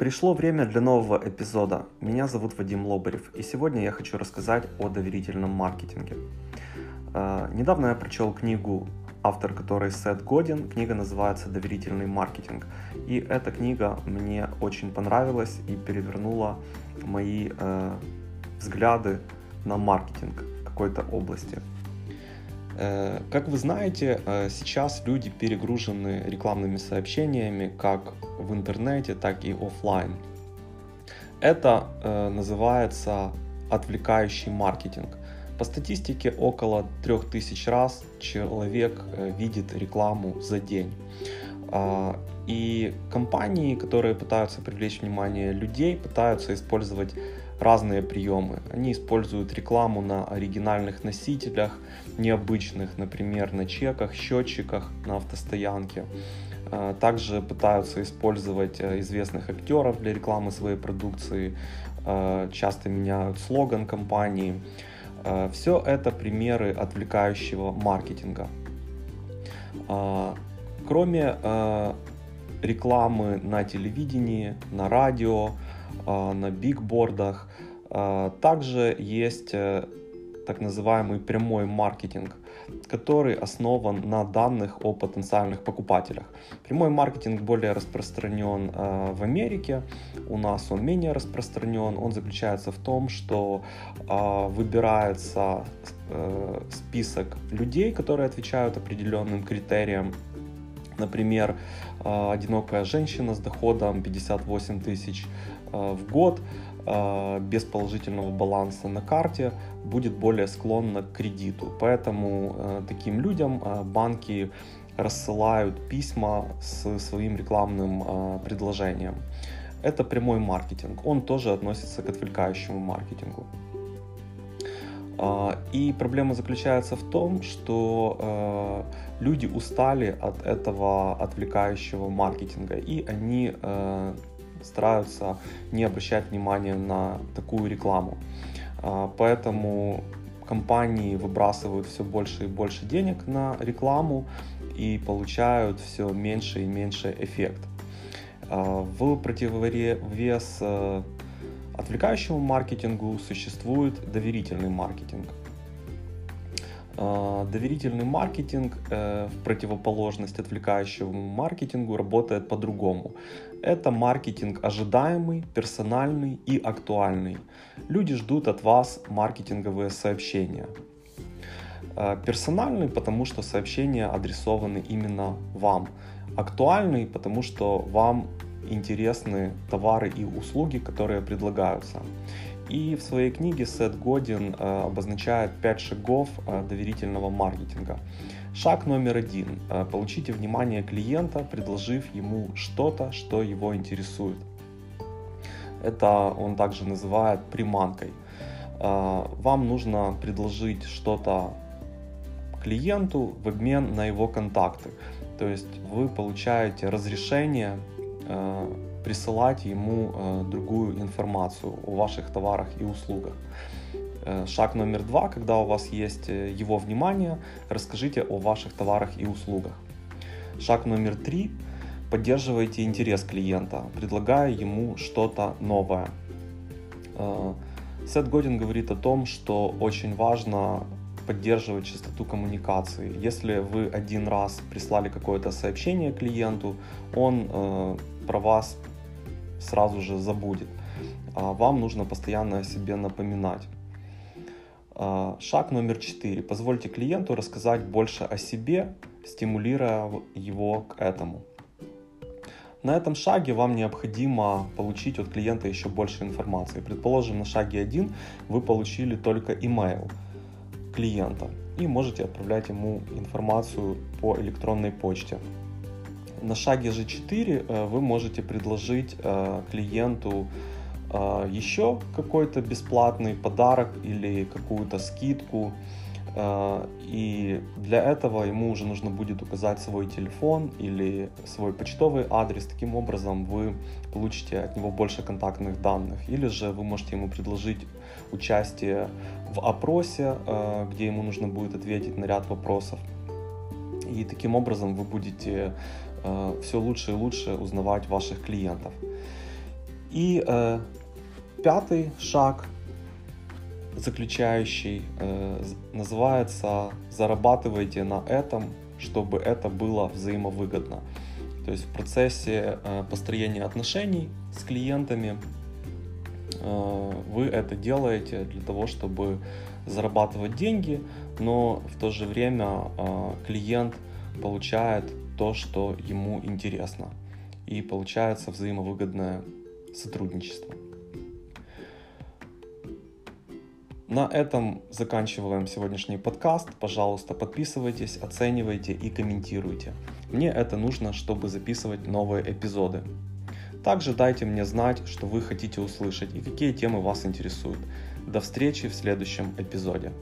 Пришло время для нового эпизода. Меня зовут Вадим Лобарев, и сегодня я хочу рассказать о доверительном маркетинге. Э, недавно я прочел книгу, автор которой Сет Годин. Книга называется «Доверительный маркетинг». И эта книга мне очень понравилась и перевернула мои э, взгляды на маркетинг в какой-то области. Э, как вы знаете, э, сейчас люди перегружены рекламными сообщениями как в интернете, так и офлайн. Это э, называется отвлекающий маркетинг. По статистике около 3000 раз человек видит рекламу за день. А, и компании, которые пытаются привлечь внимание людей, пытаются использовать разные приемы. Они используют рекламу на оригинальных носителях, необычных, например, на чеках, счетчиках на автостоянке. А, также пытаются использовать э, известных актеров для рекламы своей продукции, а, часто меняют слоган компании. Все это примеры отвлекающего маркетинга. Кроме рекламы на телевидении, на радио, на бигбордах, также есть э, так называемый прямой маркетинг, который основан на данных о потенциальных покупателях. Прямой маркетинг более распространен э, в Америке, у нас он менее распространен. Он заключается в том, что э, выбирается э, список людей, которые отвечают определенным критериям. Например, э, одинокая женщина с доходом 58 тысяч э, в год э, без положительного баланса на карте будет более склонна к кредиту. Поэтому э, таким людям банки рассылают письма с своим рекламным предложением. Это прямой маркетинг. Он тоже относится к отвлекающему маркетингу. И проблема заключается в том, что люди устали от этого отвлекающего маркетинга, и они стараются не обращать внимания на такую рекламу. А, поэтому компании выбрасывают все больше и больше денег на рекламу и получают все меньше и меньше эффект. А, в противовес э, отвлекающему маркетингу существует доверительный маркетинг. А, доверительный маркетинг э, в противоположность отвлекающему маркетингу работает по-другому. Это маркетинг ожидаемый, персональный и актуальный. Люди ждут от вас маркетинговые сообщения. А, персональный, потому что сообщения адресованы именно вам. Актуальный, потому что вам интересны товары и услуги, которые предлагаются. И в своей книге Сет Годин э, обозначает 5 шагов э, доверительного маркетинга. Шаг номер один. Э, получите внимание клиента, предложив ему что-то, что его интересует. Это он также называет приманкой. Вам нужно предложить что-то клиенту в обмен на его контакты. То есть вы получаете разрешение присылать ему э, другую информацию о ваших товарах и услугах. Э, шаг номер два, когда у вас есть э, его внимание, расскажите о ваших товарах и услугах. Шаг номер три, поддерживайте интерес клиента, предлагая ему что-то новое. Сет Годин говорит о том, что очень важно поддерживать частоту коммуникации. Если вы один раз прислали какое-то сообщение клиенту, он э, про вас сразу же забудет. А вам нужно постоянно о себе напоминать. А, шаг номер четыре. Позвольте клиенту рассказать больше о себе, стимулируя его к этому. На этом шаге вам необходимо получить от клиента еще больше информации. Предположим, на шаге 1 вы получили только email клиента и можете отправлять ему информацию по электронной почте. На шаге G4 э, вы можете предложить э, клиенту э, еще какой-то бесплатный подарок или какую-то скидку. И для этого ему уже нужно будет указать свой телефон или свой почтовый адрес. Таким образом вы получите от него больше контактных данных. Или же вы можете ему предложить участие в опросе, где ему нужно будет ответить на ряд вопросов. И таким образом вы будете Э, все лучше и лучше узнавать ваших клиентов. И э, пятый шаг, заключающий, э, называется «Зарабатывайте на этом, чтобы это было взаимовыгодно». То есть в процессе э, построения отношений с клиентами э, вы это делаете для того, чтобы зарабатывать деньги, но в то же время э, клиент получает то, что ему интересно. И получается взаимовыгодное сотрудничество. На этом заканчиваем сегодняшний подкаст. Пожалуйста, подписывайтесь, оценивайте и комментируйте. Мне это нужно, чтобы записывать новые эпизоды. Также дайте мне знать, что вы хотите услышать и какие темы вас интересуют. До встречи в следующем эпизоде.